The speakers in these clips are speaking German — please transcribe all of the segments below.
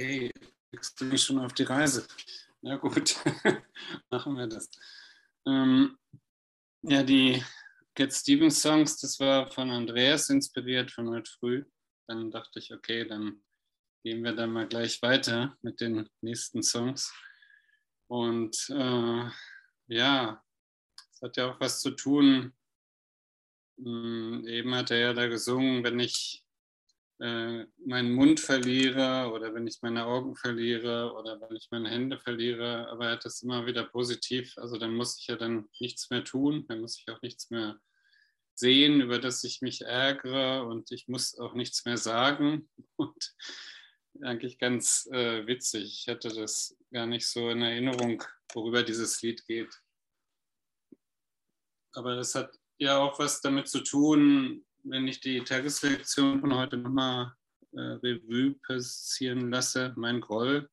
okay, kriegst du mich schon auf die Reise. Na gut, machen wir das. Ähm, ja, die Cat Stevens Songs, das war von Andreas inspiriert von heute früh. Dann dachte ich, okay, dann gehen wir dann mal gleich weiter mit den nächsten Songs. Und äh, ja, es hat ja auch was zu tun. Hm, eben hat er ja da gesungen, wenn ich äh, meinen Mund verliere oder wenn ich meine Augen verliere oder wenn ich meine Hände verliere, aber er hat das immer wieder positiv. Also dann muss ich ja dann nichts mehr tun, dann muss ich auch nichts mehr sehen, über das ich mich ärgere und ich muss auch nichts mehr sagen. Und eigentlich ganz äh, witzig. Ich hatte das gar nicht so in Erinnerung, worüber dieses Lied geht. Aber das hat ja auch was damit zu tun, wenn ich die Tagesreaktion von heute nochmal äh, Revue passieren lasse, mein Groll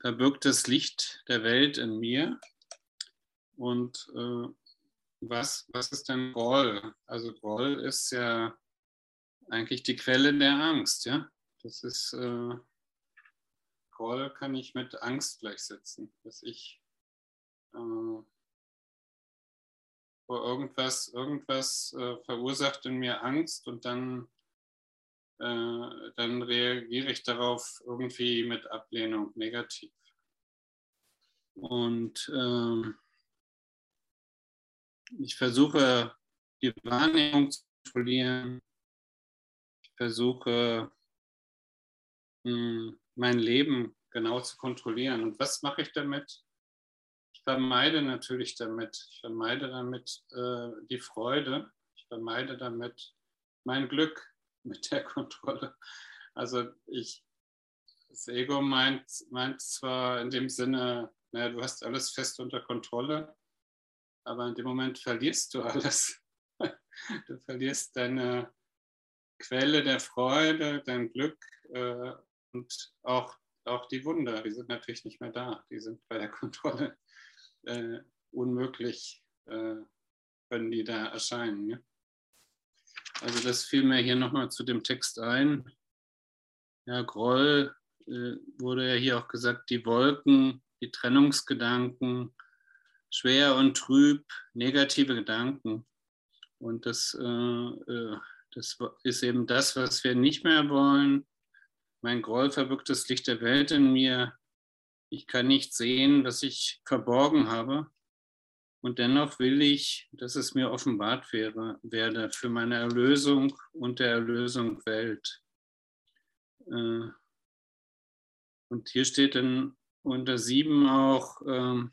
verbirgt das Licht der Welt in mir. Und äh, was, was ist denn Groll? Also Groll ist ja eigentlich die Quelle der Angst, ja. Das ist äh, Groll kann ich mit Angst gleichsetzen, dass ich äh, vor irgendwas, irgendwas äh, verursacht in mir Angst und dann, äh, dann reagiere ich darauf irgendwie mit Ablehnung negativ. Und äh, ich versuche die Wahrnehmung zu kontrollieren. Ich versuche mh, hm, mein Leben genau zu kontrollieren. Und was mache ich damit? Vermeide natürlich damit, ich vermeide damit äh, die Freude, ich vermeide damit mein Glück mit der Kontrolle. Also ich, das Ego meint, meint zwar in dem Sinne, naja, du hast alles fest unter Kontrolle, aber in dem Moment verlierst du alles. Du verlierst deine Quelle der Freude, dein Glück äh, und auch, auch die Wunder, die sind natürlich nicht mehr da, die sind bei der Kontrolle äh, unmöglich äh, können die da erscheinen. Ja? Also das fiel mir hier nochmal zu dem Text ein. Ja, Groll äh, wurde ja hier auch gesagt, die Wolken, die Trennungsgedanken, schwer und trüb, negative Gedanken. Und das, äh, äh, das ist eben das, was wir nicht mehr wollen. Mein Groll verbirgt das Licht der Welt in mir. Ich kann nicht sehen, was ich verborgen habe. Und dennoch will ich, dass es mir offenbart wäre, werde für meine Erlösung und der Erlösung Welt. Äh, und hier steht dann unter sieben auch, ähm,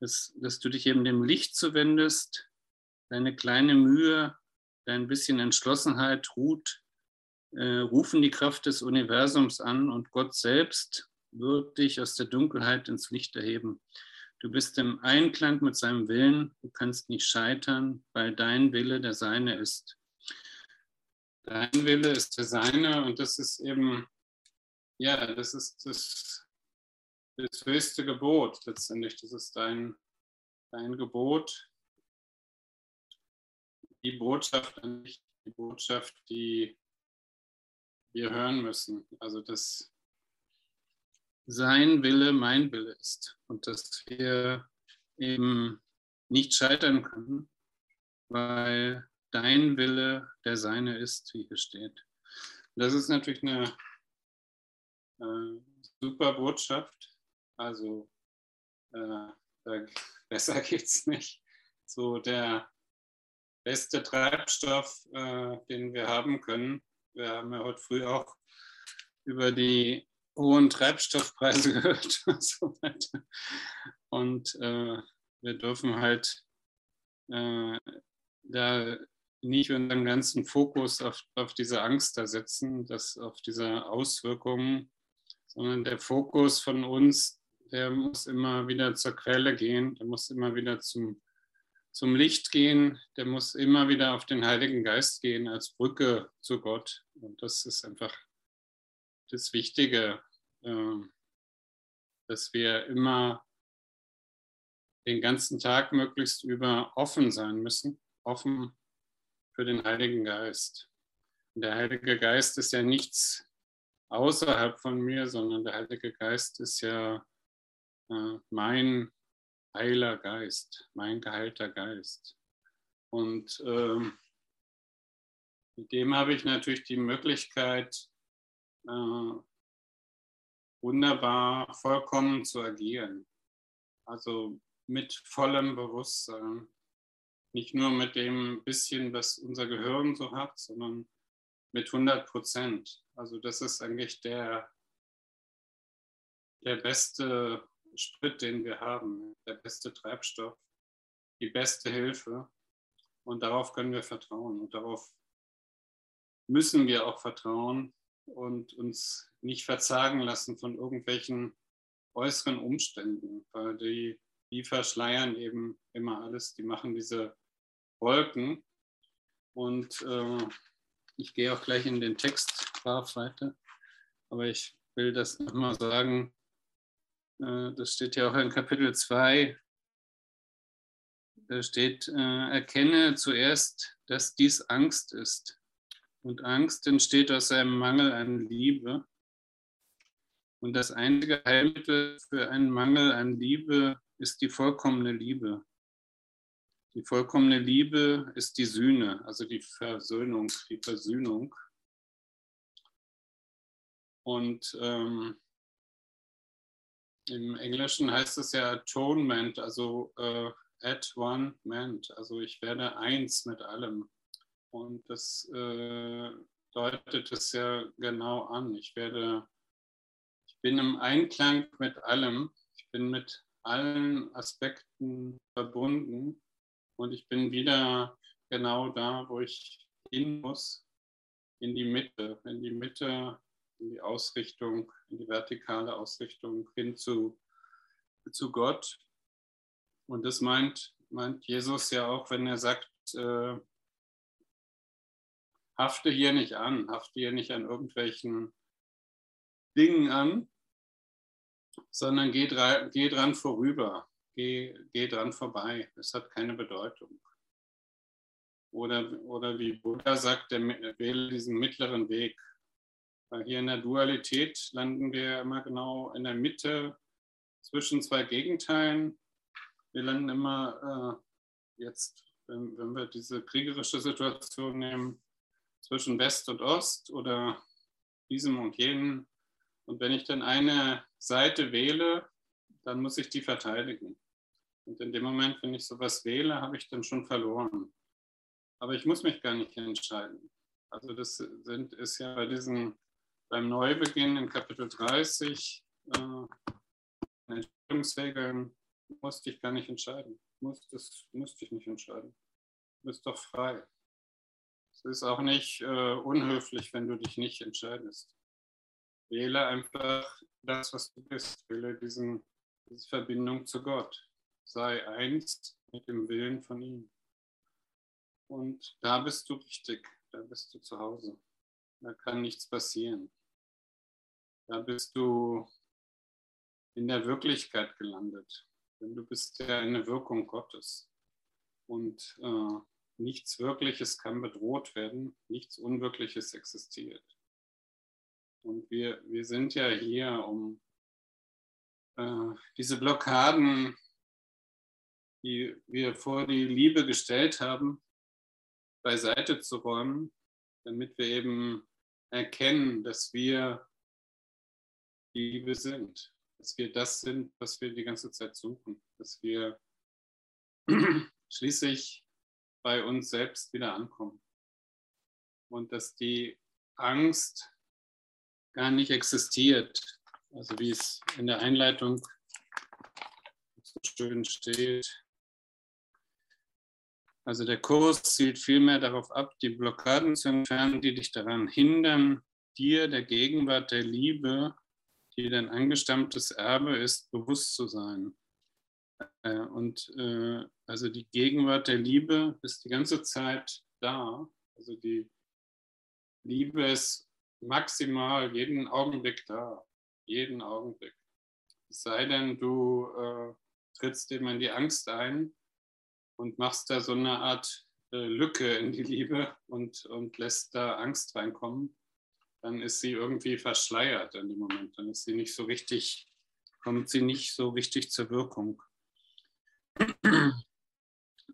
dass, dass du dich eben dem Licht zuwendest, deine kleine Mühe, dein bisschen Entschlossenheit ruht, äh, rufen die Kraft des Universums an und Gott selbst wird dich aus der Dunkelheit ins Licht erheben. Du bist im Einklang mit seinem Willen, du kannst nicht scheitern, weil dein Wille der seine ist. Dein Wille ist der seine und das ist eben, ja, das ist das, das höchste Gebot letztendlich. Das ist dein, dein Gebot, die Botschaft an dich, die Botschaft, die wir hören müssen. Also das sein Wille mein Wille ist und dass wir eben nicht scheitern können, weil dein Wille der seine ist, wie hier steht. Das ist natürlich eine äh, super Botschaft. Also äh, besser geht es nicht. So der beste Treibstoff, äh, den wir haben können. Wir haben ja heute früh auch über die hohen Treibstoffpreise gehört und so weiter. Und äh, wir dürfen halt äh, da nicht unseren ganzen Fokus auf, auf diese Angst da setzen, das, auf diese Auswirkungen, sondern der Fokus von uns, der muss immer wieder zur Quelle gehen, der muss immer wieder zum, zum Licht gehen, der muss immer wieder auf den Heiligen Geist gehen als Brücke zu Gott. Und das ist einfach das Wichtige, ähm, dass wir immer den ganzen Tag möglichst über offen sein müssen, offen für den Heiligen Geist. Und der Heilige Geist ist ja nichts außerhalb von mir, sondern der Heilige Geist ist ja äh, mein heiler Geist, mein geheilter Geist. Und ähm, mit dem habe ich natürlich die Möglichkeit, äh, wunderbar vollkommen zu agieren. Also mit vollem Bewusstsein. Nicht nur mit dem bisschen, was unser Gehirn so hat, sondern mit 100 Prozent. Also das ist eigentlich der, der beste Sprit, den wir haben, der beste Treibstoff, die beste Hilfe. Und darauf können wir vertrauen. Und darauf müssen wir auch vertrauen und uns nicht verzagen lassen von irgendwelchen äußeren Umständen, weil die, die verschleiern eben immer alles, die machen diese Wolken. Und äh, ich gehe auch gleich in den Text brav weiter, aber ich will das nochmal sagen, äh, das steht ja auch in Kapitel 2, da steht, äh, erkenne zuerst, dass dies Angst ist. Und Angst entsteht aus einem Mangel an Liebe. Und das einzige Heilmittel für einen Mangel an Liebe ist die vollkommene Liebe. Die vollkommene Liebe ist die Sühne, also die Versöhnung, die Versöhnung. Und ähm, im Englischen heißt es ja Atonement, also äh, at one ment, also ich werde eins mit allem. Und das äh, deutet es ja genau an. Ich werde, ich bin im Einklang mit allem. Ich bin mit allen Aspekten verbunden und ich bin wieder genau da, wo ich hin muss, in die Mitte, in die Mitte, in die Ausrichtung, in die vertikale Ausrichtung hin zu, zu Gott. Und das meint, meint Jesus ja auch, wenn er sagt, äh, hafte hier nicht an, hafte hier nicht an irgendwelchen Dingen an, sondern geh, geh dran vorüber, geh, geh dran vorbei. Es hat keine Bedeutung. Oder, oder wie Buddha sagt, der, wähle diesen mittleren Weg. Weil hier in der Dualität landen wir immer genau in der Mitte zwischen zwei Gegenteilen. Wir landen immer äh, jetzt, wenn, wenn wir diese kriegerische Situation nehmen, zwischen West und Ost oder diesem und jenem. Und wenn ich dann eine Seite wähle, dann muss ich die verteidigen. Und in dem Moment, wenn ich sowas wähle, habe ich dann schon verloren. Aber ich muss mich gar nicht entscheiden. Also das sind, ist ja bei diesem, beim Neubeginn in Kapitel 30, äh, Entscheidungsregeln, musste ich gar nicht entscheiden. Musste, musste ich nicht entscheiden. Du bist doch frei. Ist auch nicht äh, unhöflich, wenn du dich nicht entscheidest. Wähle einfach das, was du bist. Wähle diesen, diese Verbindung zu Gott. Sei eins mit dem Willen von ihm. Und da bist du richtig. Da bist du zu Hause. Da kann nichts passieren. Da bist du in der Wirklichkeit gelandet. Denn du bist ja eine Wirkung Gottes. Und äh, nichts Wirkliches kann bedroht werden, nichts Unwirkliches existiert. Und wir, wir sind ja hier, um äh, diese Blockaden, die wir vor die Liebe gestellt haben, beiseite zu räumen, damit wir eben erkennen, dass wir die Liebe sind, dass wir das sind, was wir die ganze Zeit suchen, dass wir schließlich bei uns selbst wieder ankommen. Und dass die Angst gar nicht existiert. Also wie es in der Einleitung so schön steht. Also der Kurs zielt vielmehr darauf ab, die Blockaden zu entfernen, die dich daran hindern, dir der Gegenwart der Liebe, die dein angestammtes Erbe ist, bewusst zu sein. Äh, und äh, also die Gegenwart der Liebe ist die ganze Zeit da. Also die Liebe ist maximal jeden Augenblick da. Jeden Augenblick. Es sei denn, du äh, trittst eben in die Angst ein und machst da so eine Art äh, Lücke in die Liebe und, und lässt da Angst reinkommen. dann ist sie irgendwie verschleiert in dem Moment. Dann ist sie nicht so richtig, kommt sie nicht so richtig zur Wirkung.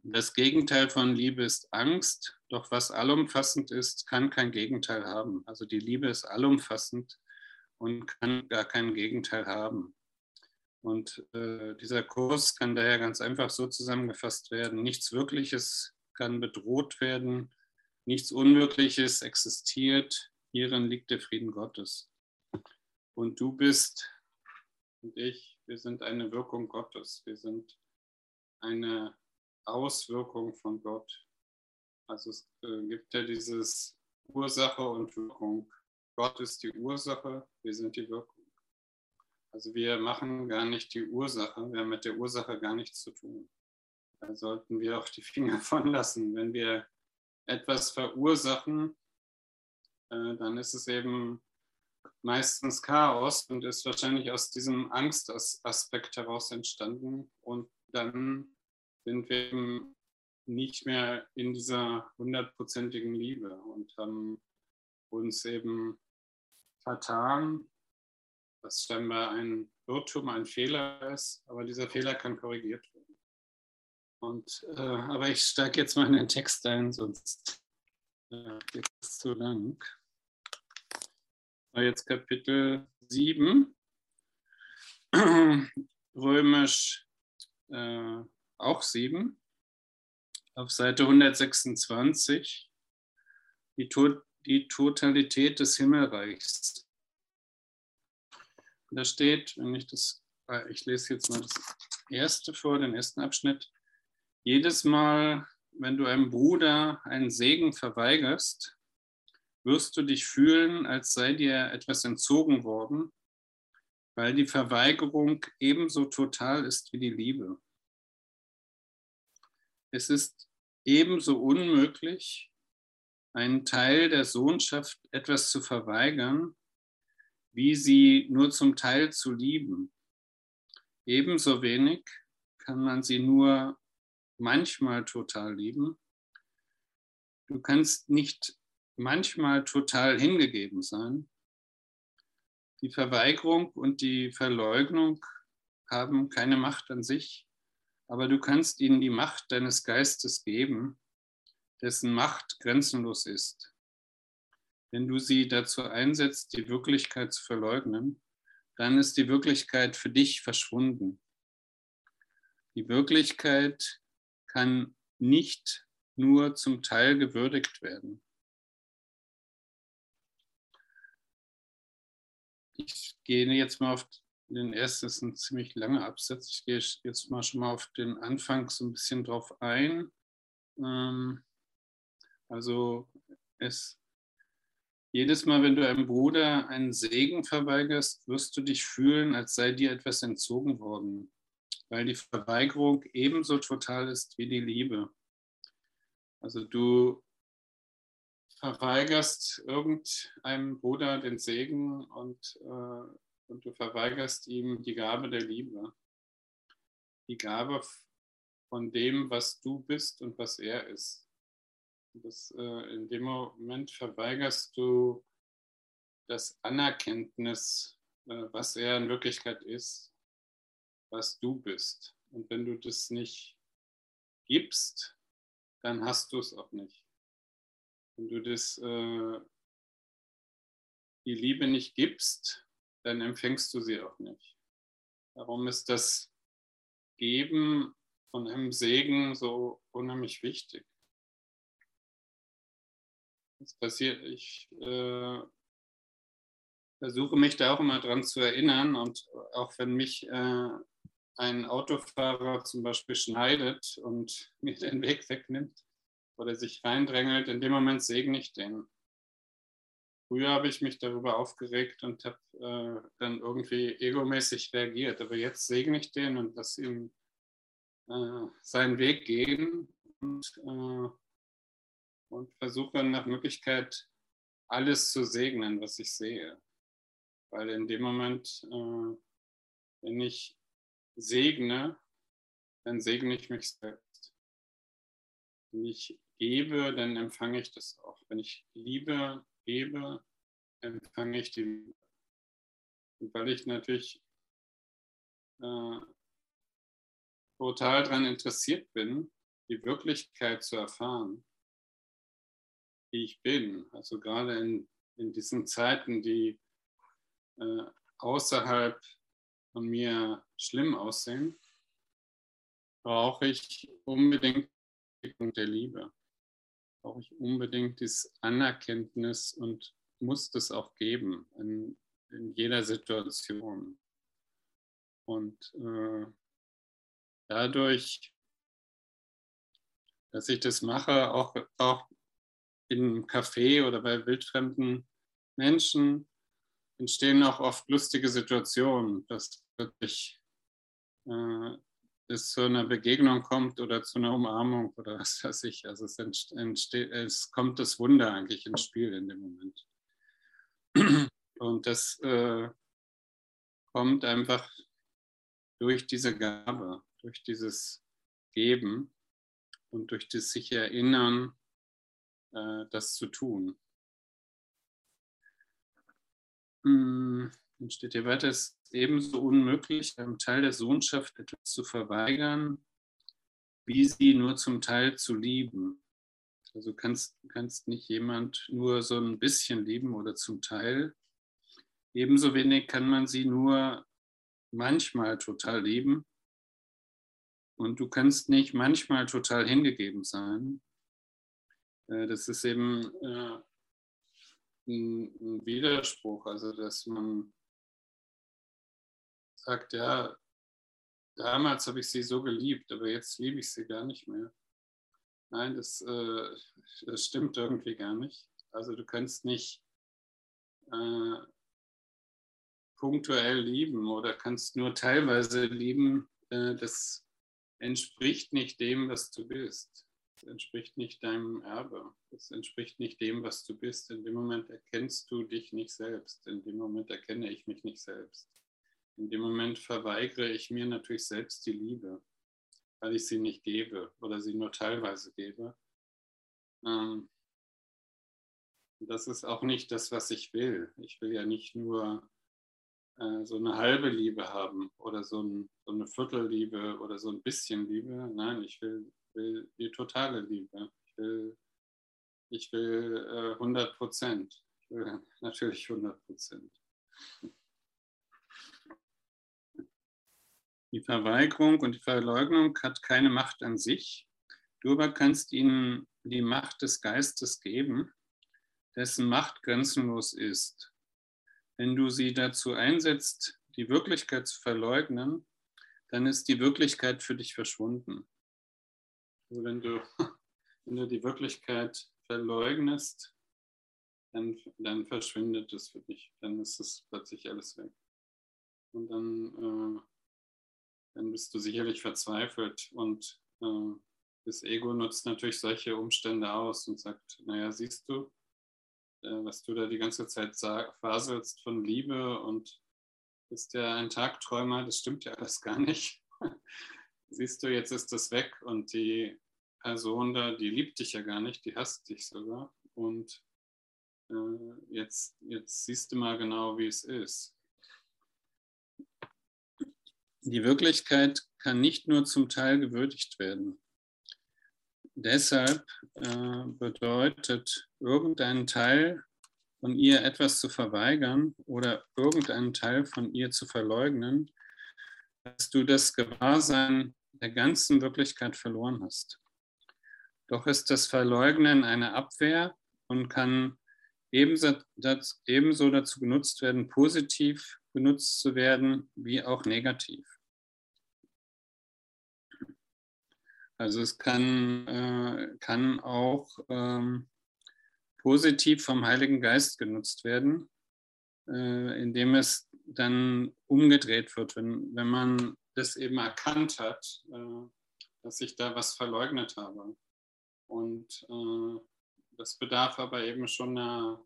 Das Gegenteil von Liebe ist Angst, doch was allumfassend ist, kann kein Gegenteil haben. Also die Liebe ist allumfassend und kann gar kein Gegenteil haben. Und äh, dieser Kurs kann daher ganz einfach so zusammengefasst werden. Nichts Wirkliches kann bedroht werden, nichts Unwirkliches existiert. Hierin liegt der Frieden Gottes. Und du bist und ich, wir sind eine Wirkung Gottes. Wir sind eine Auswirkung von Gott. Also es äh, gibt ja dieses Ursache und Wirkung. Gott ist die Ursache, wir sind die Wirkung. Also wir machen gar nicht die Ursache, wir haben mit der Ursache gar nichts zu tun. Da sollten wir auch die Finger von lassen. Wenn wir etwas verursachen, äh, dann ist es eben meistens Chaos und ist wahrscheinlich aus diesem Angstaspekt heraus entstanden. Und dann sind wir eben nicht mehr in dieser hundertprozentigen Liebe und haben uns eben vertan, was scheinbar ein Irrtum, ein Fehler ist, aber dieser Fehler kann korrigiert werden. Und, äh, aber ich steige jetzt mal in den Text ein, sonst äh, geht es zu lang. Jetzt Kapitel 7, römisch äh, auch 7, auf Seite 126, die, to die Totalität des Himmelreichs. Da steht, wenn ich das, äh, ich lese jetzt mal das erste vor, den ersten Abschnitt. Jedes Mal, wenn du einem Bruder einen Segen verweigerst, wirst du dich fühlen, als sei dir etwas entzogen worden, weil die Verweigerung ebenso total ist wie die Liebe. Es ist ebenso unmöglich, einen Teil der Sohnschaft etwas zu verweigern, wie sie nur zum Teil zu lieben. Ebenso wenig kann man sie nur manchmal total lieben. Du kannst nicht manchmal total hingegeben sein. Die Verweigerung und die Verleugnung haben keine Macht an sich, aber du kannst ihnen die Macht deines Geistes geben, dessen Macht grenzenlos ist. Wenn du sie dazu einsetzt, die Wirklichkeit zu verleugnen, dann ist die Wirklichkeit für dich verschwunden. Die Wirklichkeit kann nicht nur zum Teil gewürdigt werden. Ich gehe jetzt mal auf den ersten, ist ein ziemlich langer Absatz. Ich gehe jetzt mal schon mal auf den Anfang so ein bisschen drauf ein. Ähm, also es jedes Mal, wenn du einem Bruder einen Segen verweigerst, wirst du dich fühlen, als sei dir etwas entzogen worden, weil die Verweigerung ebenso total ist wie die Liebe. Also du verweigerst irgendeinem Bruder den Segen und, äh, und du verweigerst ihm die Gabe der Liebe. Die Gabe von dem, was du bist und was er ist. Das, äh, in dem Moment verweigerst du das Anerkenntnis, äh, was er in Wirklichkeit ist, was du bist. Und wenn du das nicht gibst, dann hast du es auch nicht. Wenn du das, äh, die Liebe nicht gibst, dann empfängst du sie auch nicht. Darum ist das Geben von einem Segen so unheimlich wichtig. Es passiert, ich äh, versuche mich da auch immer dran zu erinnern und auch wenn mich äh, ein Autofahrer zum Beispiel schneidet und mir den Weg wegnimmt, oder sich reindrängelt, in dem Moment segne ich den. Früher habe ich mich darüber aufgeregt und habe äh, dann irgendwie egomäßig reagiert, aber jetzt segne ich den und lasse ihm äh, seinen Weg gehen und, äh, und versuche nach Möglichkeit alles zu segnen, was ich sehe. Weil in dem Moment, äh, wenn ich segne, dann segne ich mich selbst. Wenn ich gebe, dann empfange ich das auch. Wenn ich Liebe gebe, empfange ich die Liebe. Und weil ich natürlich äh, total daran interessiert bin, die Wirklichkeit zu erfahren, wie ich bin. Also gerade in, in diesen Zeiten, die äh, außerhalb von mir schlimm aussehen, brauche ich unbedingt der Liebe. Brauche ich unbedingt dieses Anerkenntnis und muss das auch geben in, in jeder Situation. Und äh, dadurch, dass ich das mache, auch, auch im Café oder bei wildfremden Menschen, entstehen auch oft lustige Situationen, dass wirklich äh, es zu einer Begegnung kommt oder zu einer Umarmung oder was weiß ich. Also es, entsteht, es kommt das Wunder eigentlich ins Spiel in dem Moment. Und das äh, kommt einfach durch diese Gabe, durch dieses Geben und durch das sich erinnern, äh, das zu tun. Hm, dann steht hier weiter, es ist ebenso unmöglich, einem Teil der Sohnschaft etwas zu verweigern, wie sie nur zum Teil zu lieben. Also kannst, kannst nicht jemand nur so ein bisschen lieben oder zum Teil. Ebenso wenig kann man sie nur manchmal total lieben. Und du kannst nicht manchmal total hingegeben sein. Äh, das ist eben äh, ein Widerspruch, also dass man sagt, ja, damals habe ich sie so geliebt, aber jetzt liebe ich sie gar nicht mehr. Nein, das, äh, das stimmt irgendwie gar nicht. Also du kannst nicht äh, punktuell lieben oder kannst nur teilweise lieben. Äh, das entspricht nicht dem, was du bist. Das entspricht nicht deinem Erbe. Das entspricht nicht dem, was du bist. In dem Moment erkennst du dich nicht selbst. In dem Moment erkenne ich mich nicht selbst. In dem Moment verweigere ich mir natürlich selbst die Liebe, weil ich sie nicht gebe oder sie nur teilweise gebe. Ähm, das ist auch nicht das, was ich will. Ich will ja nicht nur äh, so eine halbe Liebe haben oder so, ein, so eine Viertelliebe oder so ein bisschen Liebe. Nein, ich will will die totale Liebe. Ich will, ich will äh, 100 Prozent. Ich will natürlich 100 Prozent. Die Verweigerung und die Verleugnung hat keine Macht an sich. Du aber kannst ihnen die Macht des Geistes geben, dessen Macht grenzenlos ist. Wenn du sie dazu einsetzt, die Wirklichkeit zu verleugnen, dann ist die Wirklichkeit für dich verschwunden. Wenn du, wenn du die Wirklichkeit verleugnest, dann, dann verschwindet es für dich. Dann ist es plötzlich alles weg. Und dann, äh, dann bist du sicherlich verzweifelt. Und äh, das Ego nutzt natürlich solche Umstände aus und sagt, naja, siehst du, äh, was du da die ganze Zeit faselst von Liebe und bist ja ein Tagträumer, das stimmt ja alles gar nicht siehst du, jetzt ist das weg und die Person da, die liebt dich ja gar nicht, die hasst dich sogar. Und äh, jetzt, jetzt siehst du mal genau, wie es ist. Die Wirklichkeit kann nicht nur zum Teil gewürdigt werden. Deshalb äh, bedeutet irgendein Teil von ihr etwas zu verweigern oder irgendeinen Teil von ihr zu verleugnen, dass du das Gewahrsein der ganzen Wirklichkeit verloren hast. Doch ist das Verleugnen eine Abwehr und kann ebenso, ebenso dazu genutzt werden, positiv genutzt zu werden, wie auch negativ. Also es kann, äh, kann auch ähm, positiv vom Heiligen Geist genutzt werden, äh, indem es dann umgedreht wird, wenn, wenn man das eben erkannt hat, äh, dass ich da was verleugnet habe. Und äh, das bedarf aber eben schon einer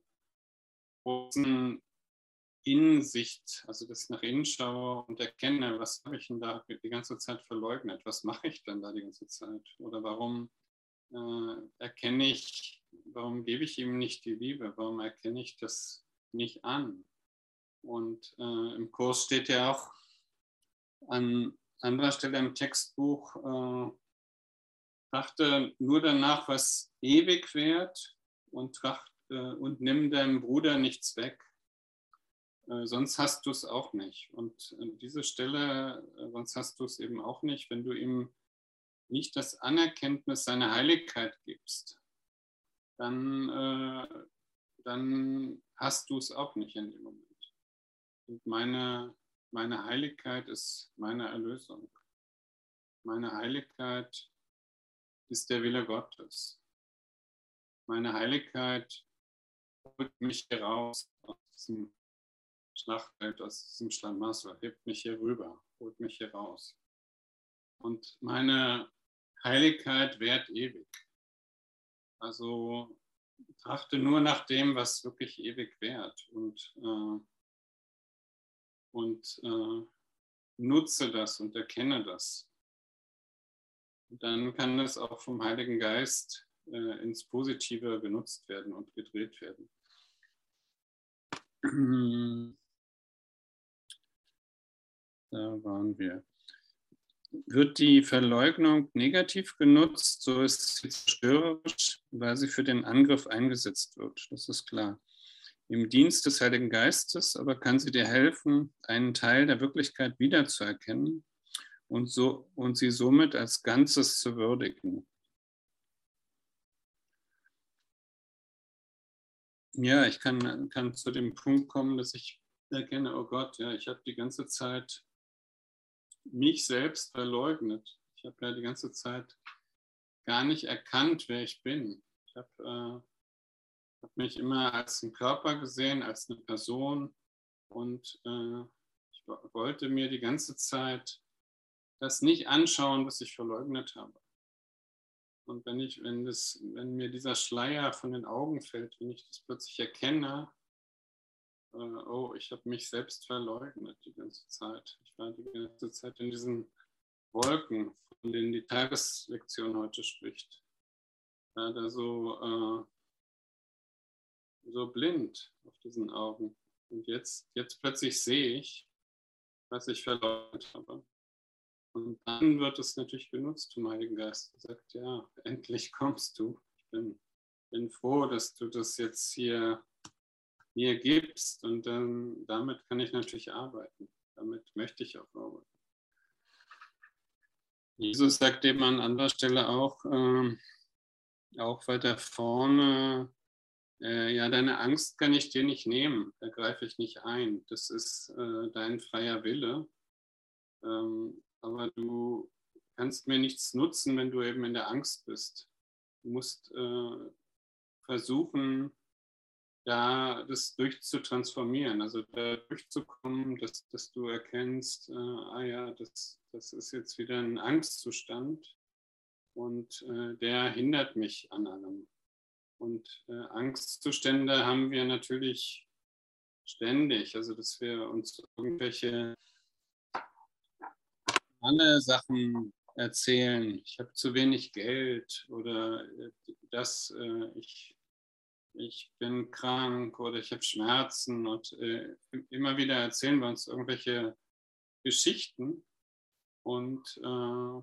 großen Innensicht, also dass ich nach innen schaue und erkenne, was habe ich denn da die ganze Zeit verleugnet? Was mache ich denn da die ganze Zeit? Oder warum äh, erkenne ich, warum gebe ich ihm nicht die Liebe? Warum erkenne ich, dass nicht an. Und äh, im Kurs steht ja auch an anderer Stelle im Textbuch, äh, trachte nur danach, was ewig währt und, tracht, äh, und nimm deinem Bruder nichts weg. Äh, sonst hast du es auch nicht. Und an diese Stelle, äh, sonst hast du es eben auch nicht, wenn du ihm nicht das Anerkenntnis seiner Heiligkeit gibst, dann, äh, dann hast du es auch nicht in dem Moment. Und meine, meine Heiligkeit ist meine Erlösung. Meine Heiligkeit ist der Wille Gottes. Meine Heiligkeit holt mich heraus aus diesem Schlachtfeld, aus diesem Schlamassel, hebt mich hier rüber, holt mich hier raus. Und meine Heiligkeit währt ewig. Also trachte nur nach dem, was wirklich ewig währt und, äh, und äh, nutze das und erkenne das. Und dann kann es auch vom Heiligen Geist äh, ins Positive genutzt werden und gedreht werden. Da waren wir. Wird die Verleugnung negativ genutzt, so ist sie zerstörerisch, weil sie für den Angriff eingesetzt wird. Das ist klar. Im Dienst des Heiligen Geistes aber kann sie dir helfen, einen Teil der Wirklichkeit wiederzuerkennen und, so, und sie somit als Ganzes zu würdigen. Ja, ich kann, kann zu dem Punkt kommen, dass ich erkenne, oh Gott, ja, ich habe die ganze Zeit mich selbst verleugnet. Ich habe ja die ganze Zeit gar nicht erkannt, wer ich bin. Ich habe äh, hab mich immer als einen Körper gesehen, als eine Person und äh, ich wollte mir die ganze Zeit das nicht anschauen, was ich verleugnet habe. Und wenn ich, wenn das, wenn mir dieser Schleier von den Augen fällt, wenn ich das plötzlich erkenne, äh, oh, ich habe mich selbst verleugnet die ganze Zeit. Ich war die ganze Zeit in diesen Wolken, von denen die Tageslektion heute spricht. Ja, da so, äh, so blind auf diesen Augen. Und jetzt, jetzt plötzlich sehe ich, was ich verleugnet habe. Und dann wird es natürlich genutzt vom Heiligen Geist. Er sagt, ja, endlich kommst du. Ich bin, bin froh, dass du das jetzt hier mir gibst und dann, damit kann ich natürlich arbeiten. Damit möchte ich auch arbeiten. Jesus sagt eben an anderer Stelle auch, äh, auch weiter vorne, äh, ja, deine Angst kann ich dir nicht nehmen, da greife ich nicht ein. Das ist äh, dein freier Wille. Ähm, aber du kannst mir nichts nutzen, wenn du eben in der Angst bist. Du musst äh, versuchen, da das durchzutransformieren, also da durchzukommen, dass, dass du erkennst, äh, ah ja, das, das ist jetzt wieder ein Angstzustand und äh, der hindert mich an allem. Und äh, Angstzustände haben wir natürlich ständig, also dass wir uns irgendwelche andere Sachen erzählen. Ich habe zu wenig Geld oder äh, das, äh, ich ich bin krank oder ich habe Schmerzen und äh, immer wieder erzählen wir uns irgendwelche Geschichten und, äh,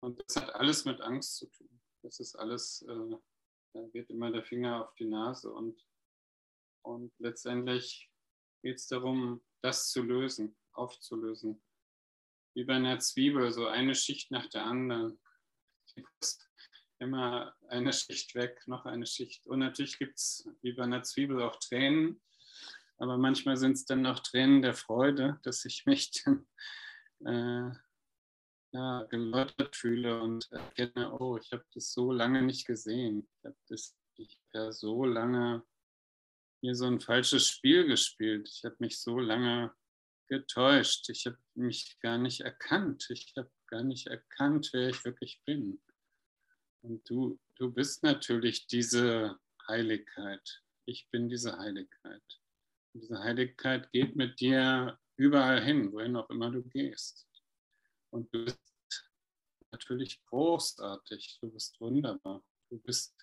und das hat alles mit Angst zu tun. Das ist alles, äh, da wird immer der Finger auf die Nase und, und letztendlich geht es darum, das zu lösen, aufzulösen. Wie bei einer Zwiebel, so eine Schicht nach der anderen immer eine Schicht weg, noch eine Schicht. Und natürlich gibt es wie bei einer Zwiebel auch Tränen, aber manchmal sind es dann noch Tränen der Freude, dass ich mich dann äh, ja, geläutert fühle und erkenne, oh, ich habe das so lange nicht gesehen. Ich habe das ich habe so lange hier so ein falsches Spiel gespielt. Ich habe mich so lange getäuscht. Ich habe mich gar nicht erkannt. Ich habe gar nicht erkannt, wer ich wirklich bin. Und du, du bist natürlich diese Heiligkeit. Ich bin diese Heiligkeit. Und diese Heiligkeit geht mit dir überall hin, wohin auch immer du gehst. Und du bist natürlich großartig, du bist wunderbar, du bist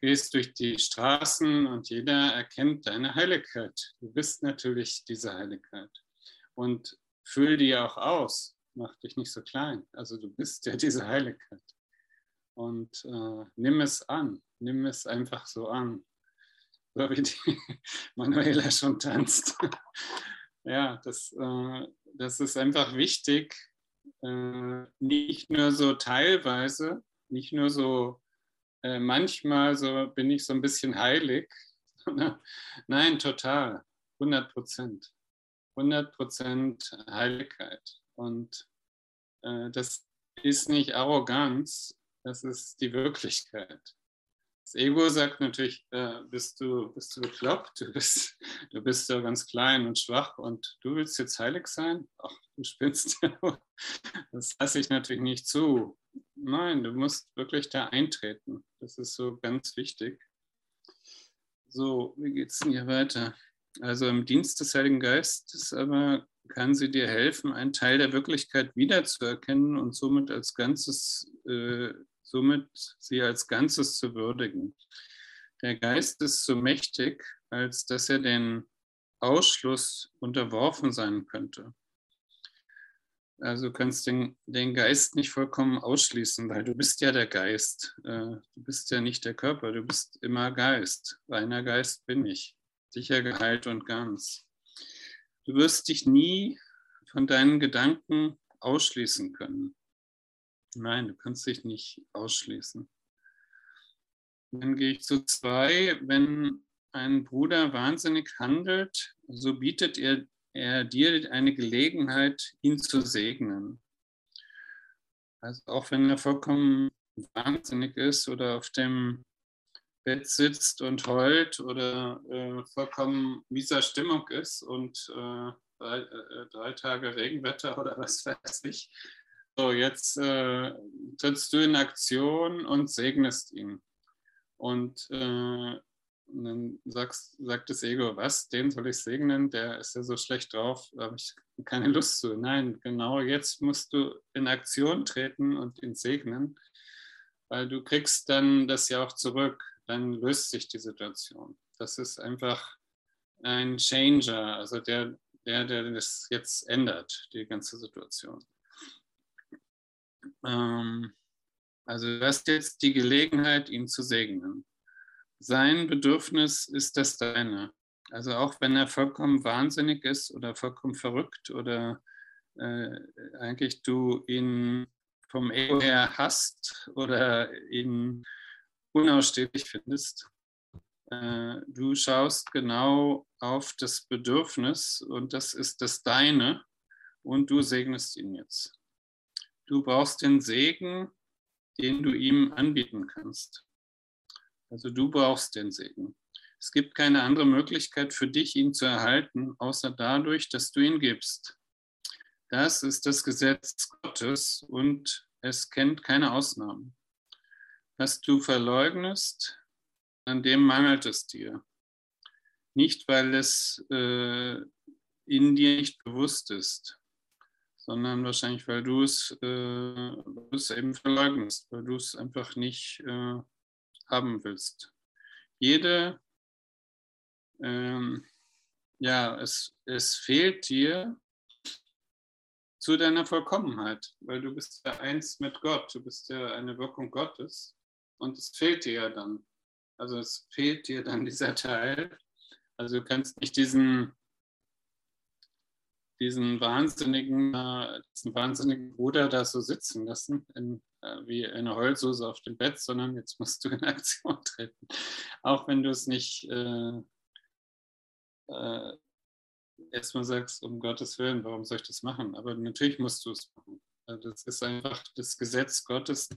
gehst durch die Straßen und jeder erkennt deine Heiligkeit. Du bist natürlich diese Heiligkeit. Und füll die auch aus. Mach dich nicht so klein. Also du bist ja diese Heiligkeit. Und äh, nimm es an. Nimm es einfach so an. So wie die Manuela schon tanzt. ja, das, äh, das ist einfach wichtig. Äh, nicht nur so teilweise, nicht nur so äh, manchmal so bin ich so ein bisschen heilig. Nein, total, 100 Prozent. 100 Prozent Heiligkeit. Und äh, das ist nicht Arroganz, das ist die Wirklichkeit. Das Ego sagt natürlich, äh, bist, du, bist du bekloppt, du bist, du bist ja ganz klein und schwach und du willst jetzt heilig sein? Ach, du spinnst. Das lasse ich natürlich nicht zu. Nein, du musst wirklich da eintreten. Das ist so ganz wichtig. So, wie geht es denn hier weiter? Also im Dienst des Heiligen Geistes aber kann sie dir helfen, einen Teil der Wirklichkeit wiederzuerkennen und somit als Ganzes, äh, somit sie als Ganzes zu würdigen. Der Geist ist so mächtig, als dass er den Ausschluss unterworfen sein könnte. Also kannst den, den Geist nicht vollkommen ausschließen, weil du bist ja der Geist. Äh, du bist ja nicht der Körper, du bist immer Geist. Reiner Geist bin ich, sicher geheilt und ganz. Du wirst dich nie von deinen Gedanken ausschließen können. Nein, du kannst dich nicht ausschließen. Dann gehe ich zu zwei. Wenn ein Bruder wahnsinnig handelt, so bietet er er dir eine Gelegenheit, ihn zu segnen. Also auch wenn er vollkommen wahnsinnig ist oder auf dem Bett sitzt und heult oder äh, vollkommen mieser Stimmung ist und äh, drei, äh, drei, Tage Regenwetter oder was weiß ich. So, jetzt äh, trittst du in Aktion und segnest ihn. Und äh, und dann sagst, sagt das Ego, was, den soll ich segnen? Der ist ja so schlecht drauf, da habe ich keine Lust zu. Nein, genau jetzt musst du in Aktion treten und ihn segnen, weil du kriegst dann das ja auch zurück. Dann löst sich die Situation. Das ist einfach ein Changer, also der, der, der das jetzt ändert, die ganze Situation. Ähm, also du hast jetzt die Gelegenheit, ihn zu segnen sein Bedürfnis ist das deine. Also auch wenn er vollkommen wahnsinnig ist oder vollkommen verrückt oder äh, eigentlich du ihn vom Ego her hasst oder ihn unausstehlich findest, äh, du schaust genau auf das Bedürfnis und das ist das deine und du segnest ihn jetzt. Du brauchst den Segen, den du ihm anbieten kannst. Also du brauchst den Segen. Es gibt keine andere Möglichkeit für dich, ihn zu erhalten, außer dadurch, dass du ihn gibst. Das ist das Gesetz Gottes und es kennt keine Ausnahmen. Was du verleugnest, an dem mangelt es dir. Nicht, weil es äh, in dir nicht bewusst ist, sondern wahrscheinlich, weil du es, äh, eben verleugnest, weil du es einfach nicht äh, haben willst. Jede, ähm, ja, es, es fehlt dir zu deiner Vollkommenheit, weil du bist ja eins mit Gott, du bist ja eine Wirkung Gottes und es fehlt dir ja dann. Also es fehlt dir dann dieser Teil. Also du kannst nicht diesen, diesen wahnsinnigen, äh, diesen wahnsinnigen Bruder da so sitzen lassen in, äh, wie eine Heulsuse auf dem Bett, sondern jetzt musst du in Aktion treten. Auch wenn du es nicht äh, äh, erstmal sagst, um Gottes Willen, warum soll ich das machen? Aber natürlich musst du es machen. Also das ist einfach das Gesetz Gottes,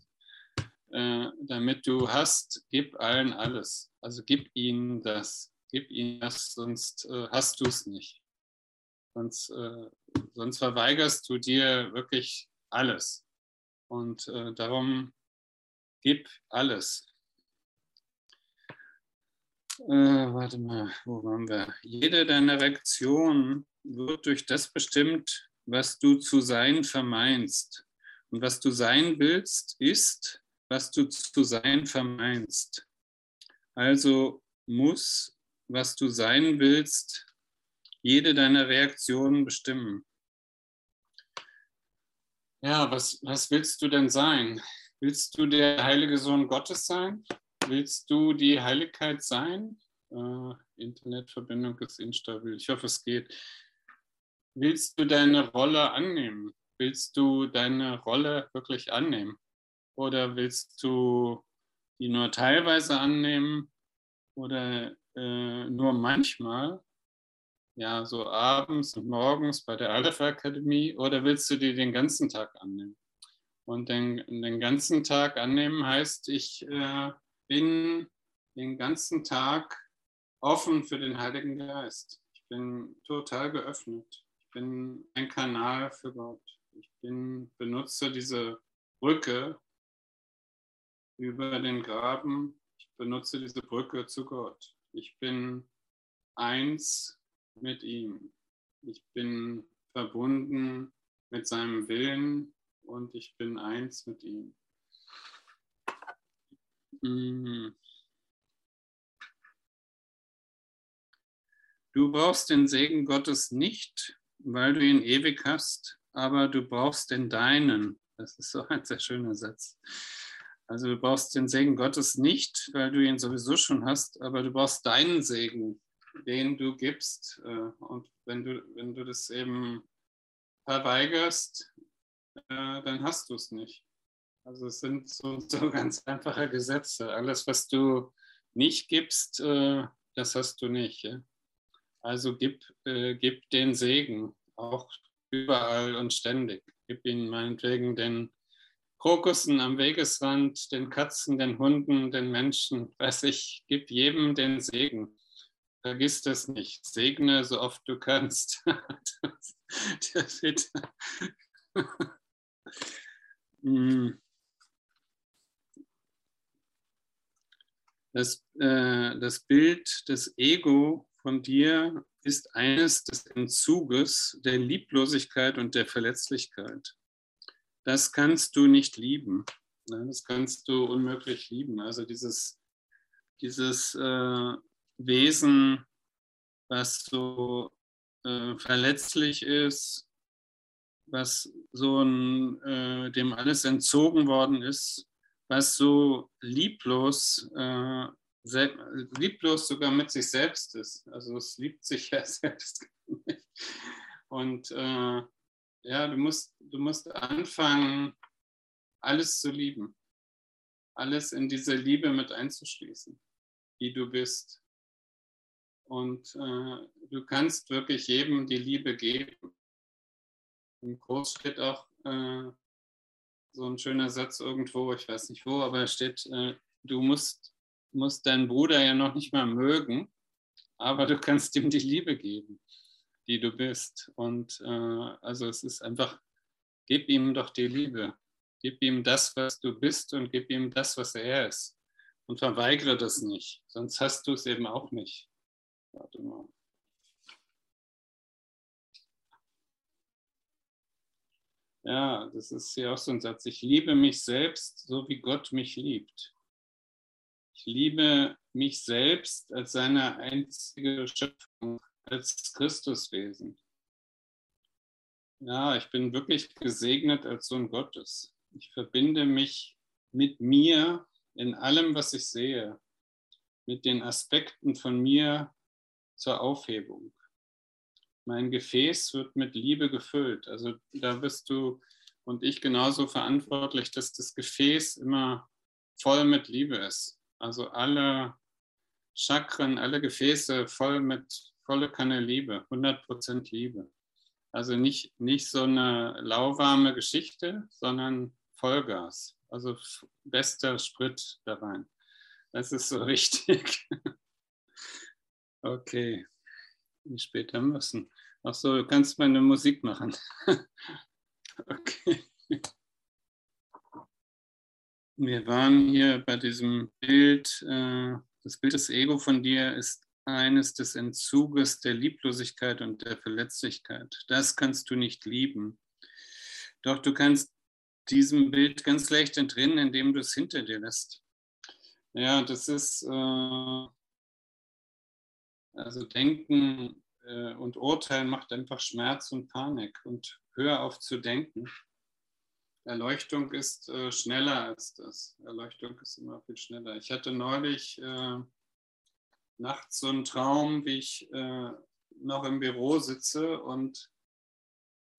damit du hast, gib allen alles. Also gib ihnen das. Gib ihnen das, sonst hast du es nicht. Sonst, äh, sonst verweigerst du dir wirklich alles. Und äh, darum gib alles. Äh, warte mal, wo waren wir? Jede deiner Reaktionen wird durch das bestimmt, was du zu sein vermeinst. Und was du sein willst, ist, was du zu sein vermeinst. Also muss, was du sein willst, jede deiner Reaktionen bestimmen. Ja, was, was willst du denn sein? Willst du der heilige Sohn Gottes sein? Willst du die Heiligkeit sein? Äh, Internetverbindung ist instabil. Ich hoffe, es geht. Willst du deine Rolle annehmen? Willst du deine Rolle wirklich annehmen? Oder willst du die nur teilweise annehmen oder äh, nur manchmal? Ja, so abends und morgens bei der Aleph Akademie oder willst du die den ganzen Tag annehmen? Und den, den ganzen Tag annehmen heißt, ich äh, bin den ganzen Tag offen für den Heiligen Geist. Ich bin total geöffnet. Ich bin ein Kanal für Gott. Ich bin, benutze diese Brücke über den Graben. Ich benutze diese Brücke zu Gott. Ich bin eins mit ihm. Ich bin verbunden mit seinem Willen und ich bin eins mit ihm. Mhm. Du brauchst den Segen Gottes nicht, weil du ihn ewig hast, aber du brauchst den deinen. Das ist so ein sehr schöner Satz. Also du brauchst den Segen Gottes nicht, weil du ihn sowieso schon hast, aber du brauchst deinen Segen, den du gibst. Äh, und wenn du, wenn du das eben verweigerst, äh, dann hast du es nicht. Also es sind so, so ganz einfache Gesetze. Alles, was du nicht gibst, äh, das hast du nicht. Also gib, gib den Segen, auch überall und ständig. Gib ihnen meinetwegen den Krokussen am Wegesrand, den Katzen, den Hunden, den Menschen. Weiß ich, gib jedem den Segen. Vergiss das nicht. Segne so oft du kannst. Hm. das, äh, das Bild des Ego von dir ist eines des Entzuges, der Lieblosigkeit und der Verletzlichkeit. Das kannst du nicht lieben. Das kannst du unmöglich lieben. Also dieses, dieses äh, Wesen, was so äh, verletzlich ist, was so ein, äh, dem alles entzogen worden ist, was so lieblos, äh, lieblos sogar mit sich selbst ist. Also es liebt sich ja selbst nicht. Und äh, ja, du musst, du musst anfangen, alles zu lieben. Alles in diese Liebe mit einzuschließen, die du bist. Und äh, du kannst wirklich jedem die Liebe geben. Im Kurs steht auch äh, so ein schöner Satz irgendwo, ich weiß nicht wo, aber steht, äh, du musst, musst deinen Bruder ja noch nicht mal mögen, aber du kannst ihm die Liebe geben, die du bist. Und äh, also es ist einfach, gib ihm doch die Liebe. Gib ihm das, was du bist und gib ihm das, was er ist. Und verweigere das nicht, sonst hast du es eben auch nicht. Warte mal. Ja, das ist ja auch so ein Satz. Ich liebe mich selbst, so wie Gott mich liebt. Ich liebe mich selbst als seine einzige Schöpfung, als Christuswesen. Ja, ich bin wirklich gesegnet als Sohn Gottes. Ich verbinde mich mit mir in allem, was ich sehe, mit den Aspekten von mir zur Aufhebung mein Gefäß wird mit Liebe gefüllt. Also da bist du und ich genauso verantwortlich, dass das Gefäß immer voll mit Liebe ist. Also alle Chakren, alle Gefäße voll mit volle Kanne Liebe, 100% Liebe. Also nicht, nicht so eine lauwarme Geschichte, sondern Vollgas. Also bester Sprit da rein. Das ist so wichtig. Okay wie spät haben wir es Ach so, du kannst meine Musik machen. okay. Wir waren hier bei diesem Bild, äh, das Bild des Ego von dir ist eines des Entzuges der Lieblosigkeit und der Verletzlichkeit. Das kannst du nicht lieben. Doch du kannst diesem Bild ganz leicht entrinnen, indem du es hinter dir lässt. Ja, das ist, äh, also Denken äh, und Urteilen macht einfach Schmerz und Panik und hör auf zu denken. Erleuchtung ist äh, schneller als das. Erleuchtung ist immer viel schneller. Ich hatte neulich äh, nachts so einen Traum, wie ich äh, noch im Büro sitze und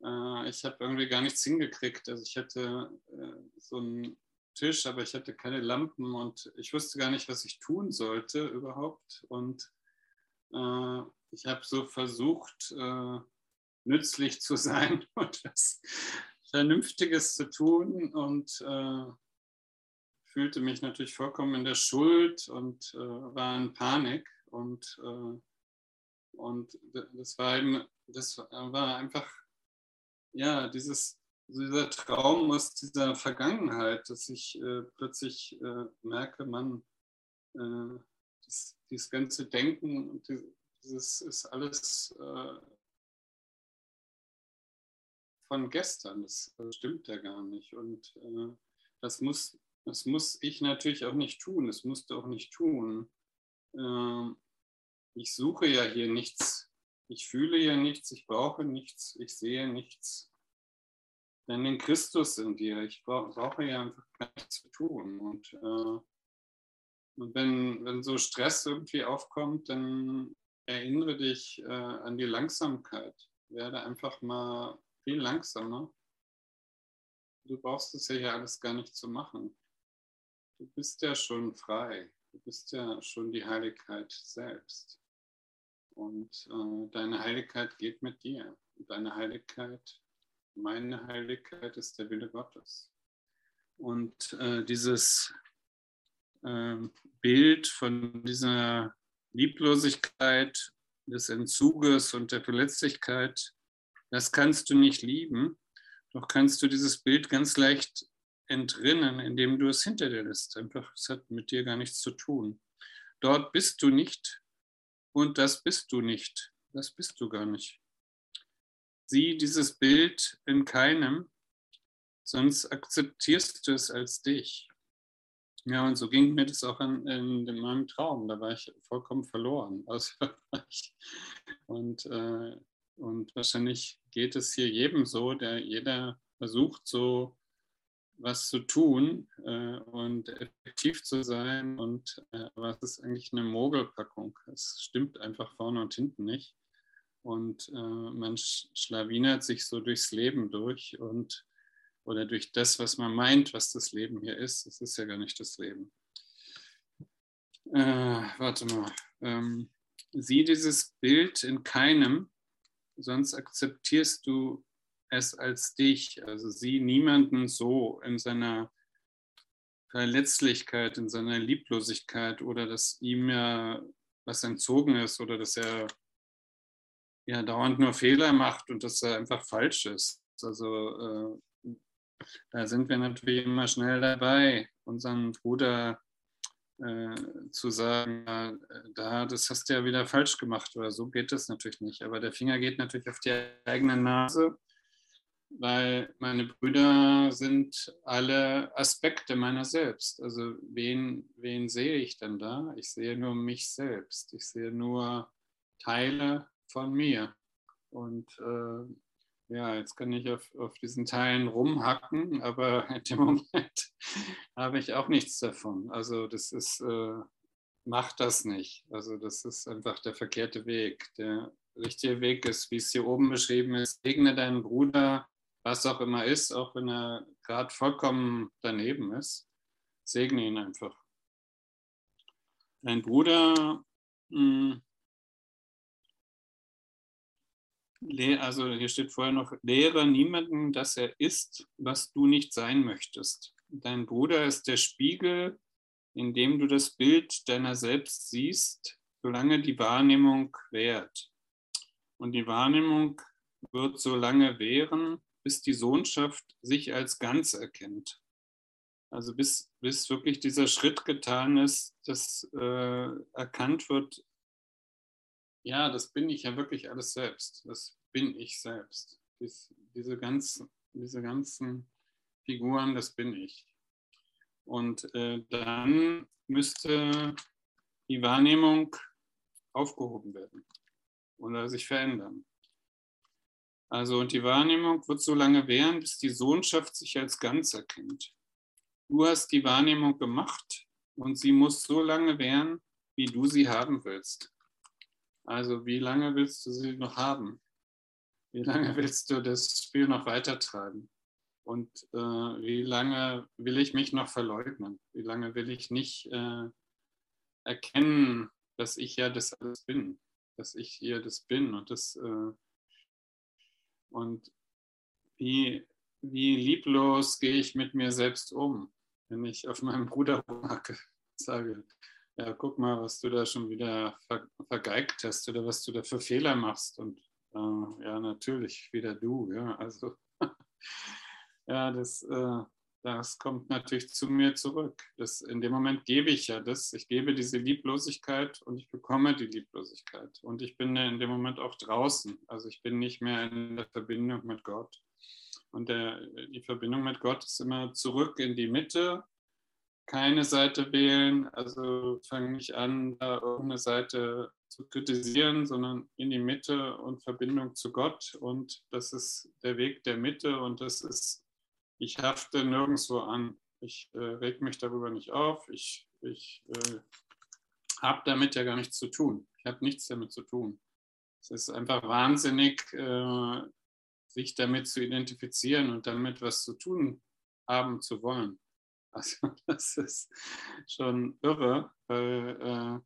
äh, ich habe irgendwie gar nichts hingekriegt. Also ich hatte äh, so einen Tisch, aber ich hatte keine Lampen und ich wusste gar nicht, was ich tun sollte überhaupt. Und äh, ich habe so versucht, äh, nützlich zu sein und was Vernünftiges zu tun und äh, fühlte mich natürlich vollkommen in der Schuld und äh, war in Panik und, äh, und das war eben, das war einfach, ja, dieses, dieser Traum aus dieser Vergangenheit, dass ich äh, plötzlich äh, merke, man, äh, das, dieses ganze Denken und dieses ist alles äh, von gestern, das stimmt ja gar nicht. Und äh, das muss das muss ich natürlich auch nicht tun, das musst du auch nicht tun. Ähm, ich suche ja hier nichts, ich fühle ja nichts, ich brauche nichts, ich sehe nichts. Denn den Christus in dir, ich brauche ja einfach nichts zu tun. Und, äh, und wenn, wenn so Stress irgendwie aufkommt, dann erinnere dich äh, an die Langsamkeit. Werde einfach mal viel langsamer. Du brauchst es ja hier alles gar nicht zu machen. Du bist ja schon frei. Du bist ja schon die Heiligkeit selbst. Und äh, deine Heiligkeit geht mit dir. Und deine Heiligkeit, meine Heiligkeit ist der Wille Gottes. Und äh, dieses äh, Bild von dieser Lieblosigkeit, des Entzuges und der Verletzlichkeit, das kannst du nicht lieben, doch kannst du dieses Bild ganz leicht entrinnen, indem du es hinter dir lässt. Einfach, es hat mit dir gar nichts zu tun. Dort bist du nicht und das bist du nicht. Das bist du gar nicht. Sieh dieses Bild in keinem, sonst akzeptierst du es als dich. Ja, und so ging mir das auch in, in, in meinem Traum. Da war ich vollkommen verloren. Also, und, äh, und wahrscheinlich geht es hier jedem so, der jeder versucht, so was zu tun äh, und effektiv zu sein. Und äh, es ist eigentlich eine Mogelpackung. Es stimmt einfach vorne und hinten nicht. Und äh, man schlawinert sich so durchs Leben durch und oder durch das, was man meint, was das Leben hier ist. Es ist ja gar nicht das Leben. Äh, warte mal. Ähm, sieh dieses Bild in keinem, sonst akzeptierst du es als dich. Also sieh niemanden so in seiner Verletzlichkeit, in seiner Lieblosigkeit oder dass ihm ja was entzogen ist oder dass er ja dauernd nur Fehler macht und dass er einfach falsch ist. Also äh, da sind wir natürlich immer schnell dabei, unseren Bruder äh, zu sagen, da, das hast du ja wieder falsch gemacht oder so geht das natürlich nicht. Aber der Finger geht natürlich auf die eigene Nase weil meine Brüder sind alle Aspekte meiner selbst. Also wen, wen sehe ich denn da? Ich sehe nur mich selbst. Ich sehe nur Teile von mir. Und äh, ja, jetzt kann ich auf, auf diesen Teilen rumhacken, aber in dem Moment habe ich auch nichts davon. Also das ist, äh, macht das nicht. Also das ist einfach der verkehrte Weg. Der richtige Weg ist, wie es hier oben beschrieben ist, segne deinen Bruder was auch immer ist, auch wenn er gerade vollkommen daneben ist, segne ihn einfach. Dein Bruder, mh, also hier steht vorher noch, lehre niemanden, dass er ist, was du nicht sein möchtest. Dein Bruder ist der Spiegel, in dem du das Bild deiner selbst siehst, solange die Wahrnehmung währt. Und die Wahrnehmung wird so lange währen, bis die Sohnschaft sich als ganz erkennt. Also bis, bis wirklich dieser Schritt getan ist, dass äh, erkannt wird, ja, das bin ich ja wirklich alles selbst. Das bin ich selbst. Dies, diese, ganzen, diese ganzen Figuren, das bin ich. Und äh, dann müsste die Wahrnehmung aufgehoben werden oder sich verändern. Also und die Wahrnehmung wird so lange währen, bis die Sohnschaft sich als ganz erkennt. Du hast die Wahrnehmung gemacht und sie muss so lange währen, wie du sie haben willst. Also wie lange willst du sie noch haben? Wie lange willst du das Spiel noch weitertreiben? Und äh, wie lange will ich mich noch verleugnen? Wie lange will ich nicht äh, erkennen, dass ich ja das alles bin, dass ich hier das bin und das äh, und wie, wie lieblos gehe ich mit mir selbst um, wenn ich auf meinem Bruder sage, ja, guck mal, was du da schon wieder ver vergeigt hast oder was du da für Fehler machst. Und äh, ja, natürlich wieder du, ja, also ja, das, äh, das kommt natürlich zu mir zurück. Das, in dem Moment gebe ich ja das, ich gebe diese Lieblosigkeit und ich bekomme die Lieblosigkeit. Und ich bin in dem Moment auch draußen. Also ich bin nicht mehr in der Verbindung mit Gott. Und der, die Verbindung mit Gott ist immer zurück in die Mitte, keine Seite wählen, also fange nicht an, da irgendeine Seite zu kritisieren, sondern in die Mitte und Verbindung zu Gott. Und das ist der Weg der Mitte und das ist ich hafte nirgendwo an. Ich äh, reg mich darüber nicht auf. Ich, ich äh, habe damit ja gar nichts zu tun. Ich habe nichts damit zu tun. Es ist einfach wahnsinnig, äh, sich damit zu identifizieren und damit was zu tun haben zu wollen. Also das ist schon irre, weil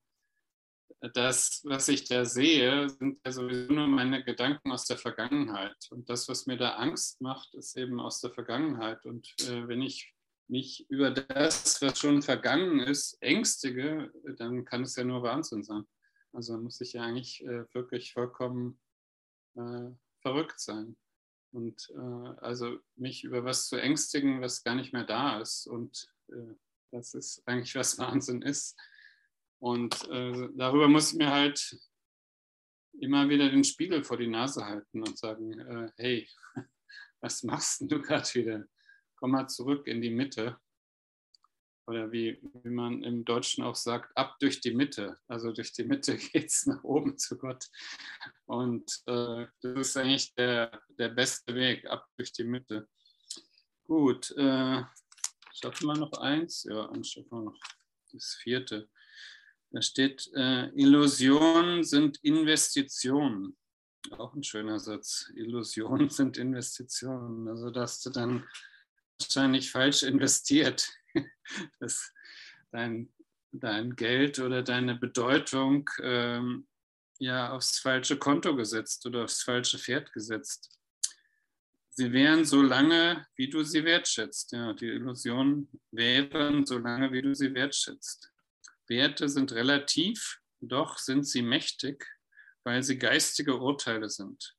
äh, das, was ich da sehe, sind ja sowieso nur meine Gedanken aus der Vergangenheit. Und das, was mir da Angst macht, ist eben aus der Vergangenheit. Und äh, wenn ich mich über das, was schon vergangen ist, ängstige, dann kann es ja nur Wahnsinn sein. Also muss ich ja eigentlich äh, wirklich vollkommen äh, verrückt sein. Und äh, also mich über was zu ängstigen, was gar nicht mehr da ist. Und äh, das ist eigentlich, was Wahnsinn ist. Und äh, darüber muss ich mir halt immer wieder den Spiegel vor die Nase halten und sagen, äh, hey, was machst du gerade wieder? Komm mal zurück in die Mitte. Oder wie, wie man im Deutschen auch sagt, ab durch die Mitte. Also durch die Mitte geht es nach oben zu Gott. Und äh, das ist eigentlich der, der beste Weg, ab durch die Mitte. Gut, äh, schaffen wir noch eins? Ja, dann schaffen wir noch das vierte. Da steht, äh, Illusionen sind Investitionen. Auch ein schöner Satz. Illusionen sind Investitionen. Also, dass du dann wahrscheinlich falsch investiert. dass dein, dein Geld oder deine Bedeutung ähm, ja aufs falsche Konto gesetzt oder aufs falsche Pferd gesetzt. Sie wären so lange, wie du sie wertschätzt. Ja, die Illusionen wären so lange, wie du sie wertschätzt. Werte sind relativ, doch sind sie mächtig, weil sie geistige Urteile sind.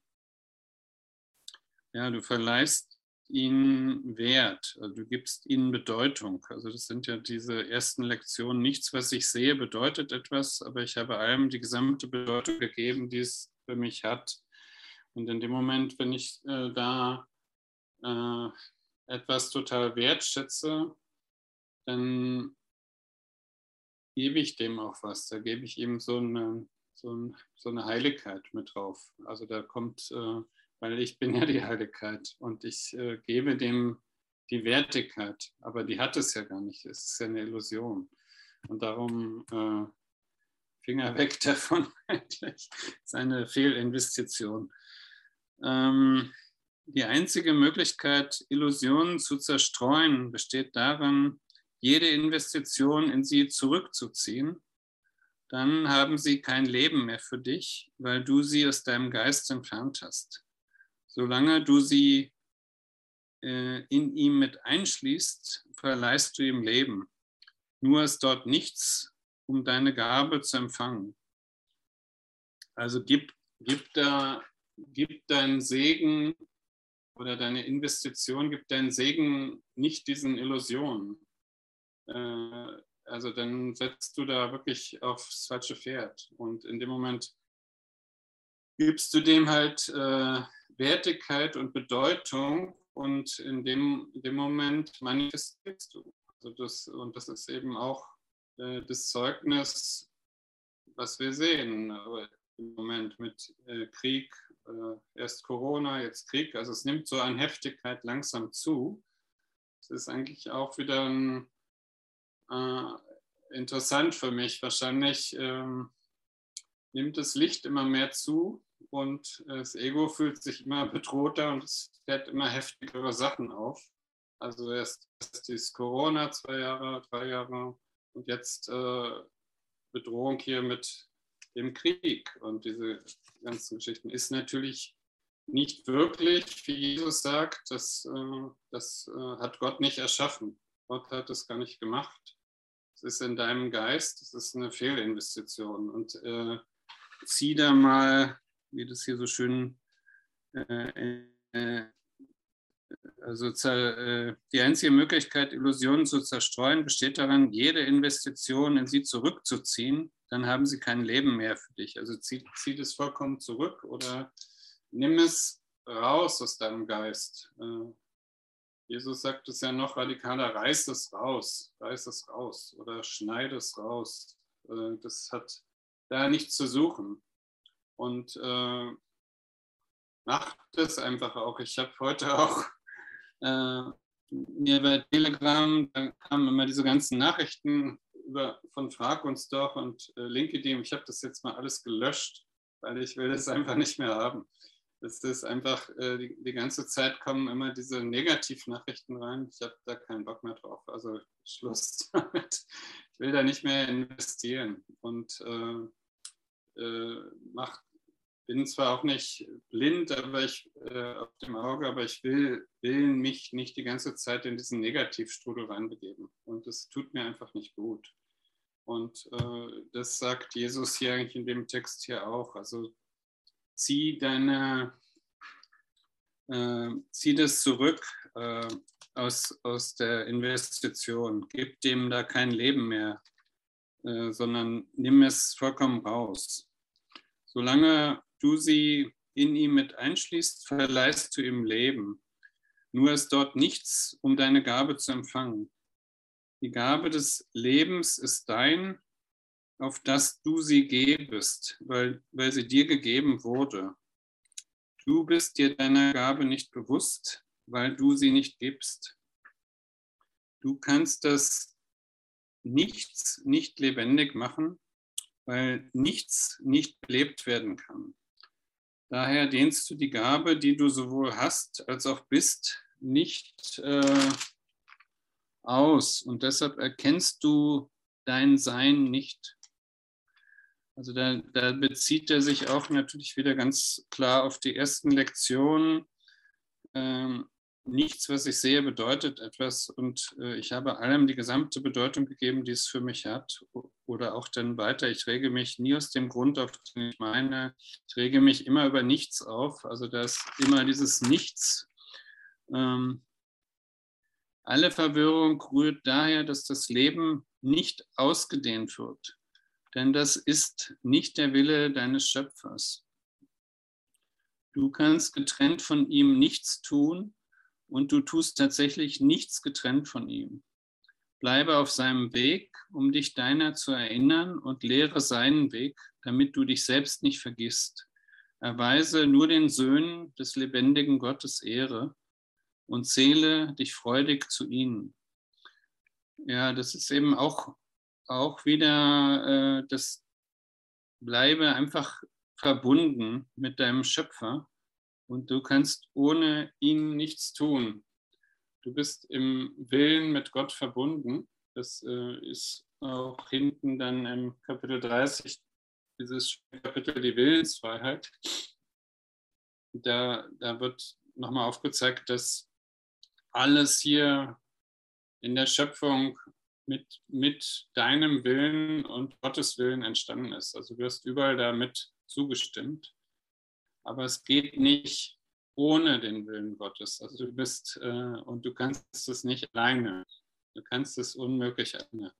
Ja, du verleihst ihnen Wert, also du gibst ihnen Bedeutung. Also das sind ja diese ersten Lektionen. Nichts, was ich sehe, bedeutet etwas, aber ich habe allem die gesamte Bedeutung gegeben, die es für mich hat. Und in dem Moment, wenn ich äh, da äh, etwas total wertschätze, dann gebe ich dem auch was. Da gebe ich ihm so eine, so, ein, so eine Heiligkeit mit drauf. Also da kommt, äh, weil ich bin ja die Heiligkeit und ich äh, gebe dem die Wertigkeit, aber die hat es ja gar nicht. Es ist ja eine Illusion. Und darum äh, Finger weg davon eigentlich. Ist eine Fehlinvestition. Ähm, die einzige Möglichkeit, Illusionen zu zerstreuen, besteht darin, jede Investition in sie zurückzuziehen, dann haben sie kein Leben mehr für dich, weil du sie aus deinem Geist entfernt hast. Solange du sie äh, in ihm mit einschließt, verleihst du ihm Leben. Nur ist dort nichts, um deine Gabe zu empfangen. Also gib, gib, da, gib deinen Segen oder deine Investition, gib deinen Segen nicht diesen Illusionen. Äh, also dann setzt du da wirklich aufs falsche Pferd. Und in dem Moment gibst du dem halt äh, Wertigkeit und Bedeutung und in dem, dem Moment manifestierst du. Also das, und das ist eben auch äh, das Zeugnis, was wir sehen äh, im Moment mit äh, Krieg, äh, erst Corona, jetzt Krieg. Also es nimmt so an Heftigkeit langsam zu. Es ist eigentlich auch wieder ein, äh, interessant für mich. Wahrscheinlich ähm, nimmt das Licht immer mehr zu und das Ego fühlt sich immer bedrohter und es fährt immer heftigere Sachen auf. Also erst, erst dieses Corona, zwei Jahre, drei Jahre und jetzt äh, Bedrohung hier mit dem Krieg und diese ganzen Geschichten ist natürlich nicht wirklich, wie Jesus sagt, das, äh, das äh, hat Gott nicht erschaffen. Gott hat es gar nicht gemacht. Es ist in deinem Geist, es ist eine Fehlinvestition. Und äh, zieh da mal, wie das hier so schön äh, äh, also die einzige Möglichkeit, Illusionen zu zerstreuen, besteht darin, jede Investition in sie zurückzuziehen. Dann haben sie kein Leben mehr für dich. Also zieh, zieh das vollkommen zurück oder nimm es raus aus deinem Geist. Äh, Jesus sagt es ja noch radikaler, reiß es raus, reiß es raus oder schneide es raus. Das hat da nichts zu suchen. Und äh, macht es einfach auch. Ich habe heute auch äh, mir bei Telegram, da kamen immer diese ganzen Nachrichten über, von Frag uns doch und äh, LinkedIn. Ich habe das jetzt mal alles gelöscht, weil ich will das einfach nicht mehr haben. Es ist einfach, äh, die, die, ganze Zeit kommen immer diese Negativnachrichten rein. Ich habe da keinen Bock mehr drauf. Also Schluss damit. Ich will da nicht mehr investieren und äh, äh macht bin zwar auch nicht blind aber ich, äh, auf dem Auge, aber ich will, will mich nicht die ganze Zeit in diesen Negativstrudel reinbegeben. Und das tut mir einfach nicht gut. Und äh, das sagt Jesus hier eigentlich in dem Text hier auch. Also zieh deine, äh, zieh das zurück äh, aus, aus der Investition. Gib dem da kein Leben mehr, äh, sondern nimm es vollkommen raus. Solange du sie in ihm mit einschließt, verleihst du ihm Leben. Nur ist dort nichts, um deine Gabe zu empfangen. Die Gabe des Lebens ist dein, auf das du sie gebest, weil, weil sie dir gegeben wurde. Du bist dir deiner Gabe nicht bewusst, weil du sie nicht gibst. Du kannst das Nichts nicht lebendig machen, weil nichts nicht belebt werden kann. Daher dehnst du die Gabe, die du sowohl hast als auch bist, nicht äh, aus. Und deshalb erkennst du dein Sein nicht. Also da, da, bezieht er sich auch natürlich wieder ganz klar auf die ersten Lektionen. Ähm, nichts, was ich sehe, bedeutet etwas und äh, ich habe allem die gesamte Bedeutung gegeben, die es für mich hat. Oder auch dann weiter, ich rege mich nie aus dem Grund auf, den ich meine. Ich rege mich immer über nichts auf. Also da ist immer dieses Nichts. Ähm, alle Verwirrung rührt daher, dass das Leben nicht ausgedehnt wird. Denn das ist nicht der Wille deines Schöpfers. Du kannst getrennt von ihm nichts tun und du tust tatsächlich nichts getrennt von ihm. Bleibe auf seinem Weg, um dich deiner zu erinnern und lehre seinen Weg, damit du dich selbst nicht vergisst. Erweise nur den Söhnen des lebendigen Gottes Ehre und zähle dich freudig zu ihnen. Ja, das ist eben auch, auch wieder äh, das Bleibe einfach verbunden mit deinem Schöpfer und du kannst ohne ihn nichts tun. Du bist im Willen mit Gott verbunden. Das äh, ist auch hinten dann im Kapitel 30, dieses Kapitel die Willensfreiheit. Da, da wird nochmal aufgezeigt, dass alles hier in der Schöpfung mit, mit deinem Willen und Gottes Willen entstanden ist. Also du wirst überall damit zugestimmt aber es geht nicht ohne den Willen Gottes. Also du bist äh, und du kannst es nicht alleine. Du kannst es unmöglich alleine.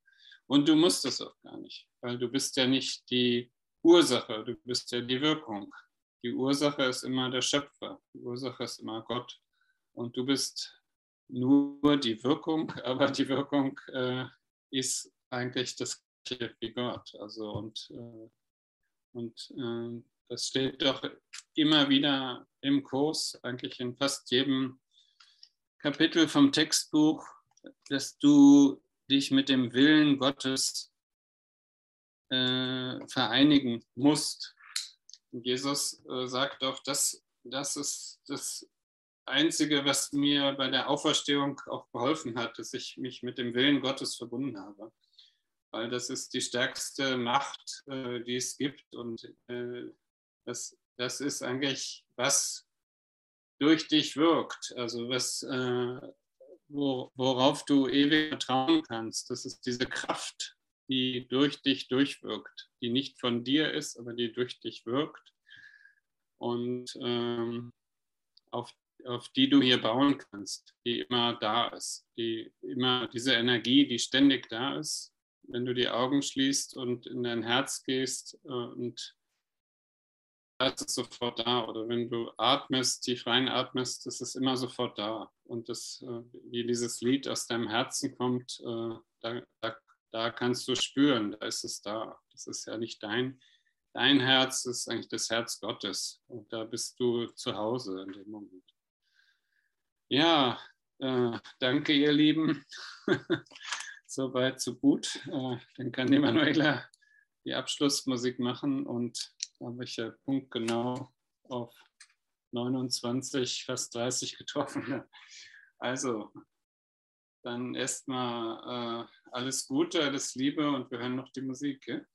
Und du musst es auch gar nicht, weil du bist ja nicht die Ursache, du bist ja die Wirkung. Die Ursache ist immer der Schöpfer, die Ursache ist immer Gott. Und du bist nur die Wirkung, aber die Wirkung äh, ist eigentlich das gleiche wie Gott. Also und, äh, und äh, das steht doch immer wieder im Kurs, eigentlich in fast jedem Kapitel vom Textbuch, dass du dich mit dem Willen Gottes äh, vereinigen musst. Jesus äh, sagt doch, das, das ist das Einzige, was mir bei der Auferstehung auch geholfen hat, dass ich mich mit dem Willen Gottes verbunden habe. Weil das ist die stärkste Macht, äh, die es gibt. Und äh, das, das ist eigentlich, was durch dich wirkt. Also was, äh, wo, worauf du ewig vertrauen kannst. Das ist diese Kraft, die durch dich durchwirkt, die nicht von dir ist, aber die durch dich wirkt. Und ähm, auf auf die du hier bauen kannst, die immer da ist, die immer diese Energie, die ständig da ist, wenn du die Augen schließt und in dein Herz gehst äh, und ist es sofort da. Oder wenn du atmest, tief reinatmest, ist es immer sofort da. Und das, äh, wie dieses Lied aus deinem Herzen kommt, äh, da, da, da kannst du spüren, da ist es da. Das ist ja nicht dein, dein Herz, ist eigentlich das Herz Gottes. Und da bist du zu Hause in dem Moment. Ja, äh, danke, ihr Lieben. Soweit, so gut. Äh, dann kann die Manuela die Abschlussmusik machen und da habe ich ja punktgenau auf 29, fast 30 getroffen. Also, dann erstmal äh, alles Gute, alles Liebe und wir hören noch die Musik. Gell?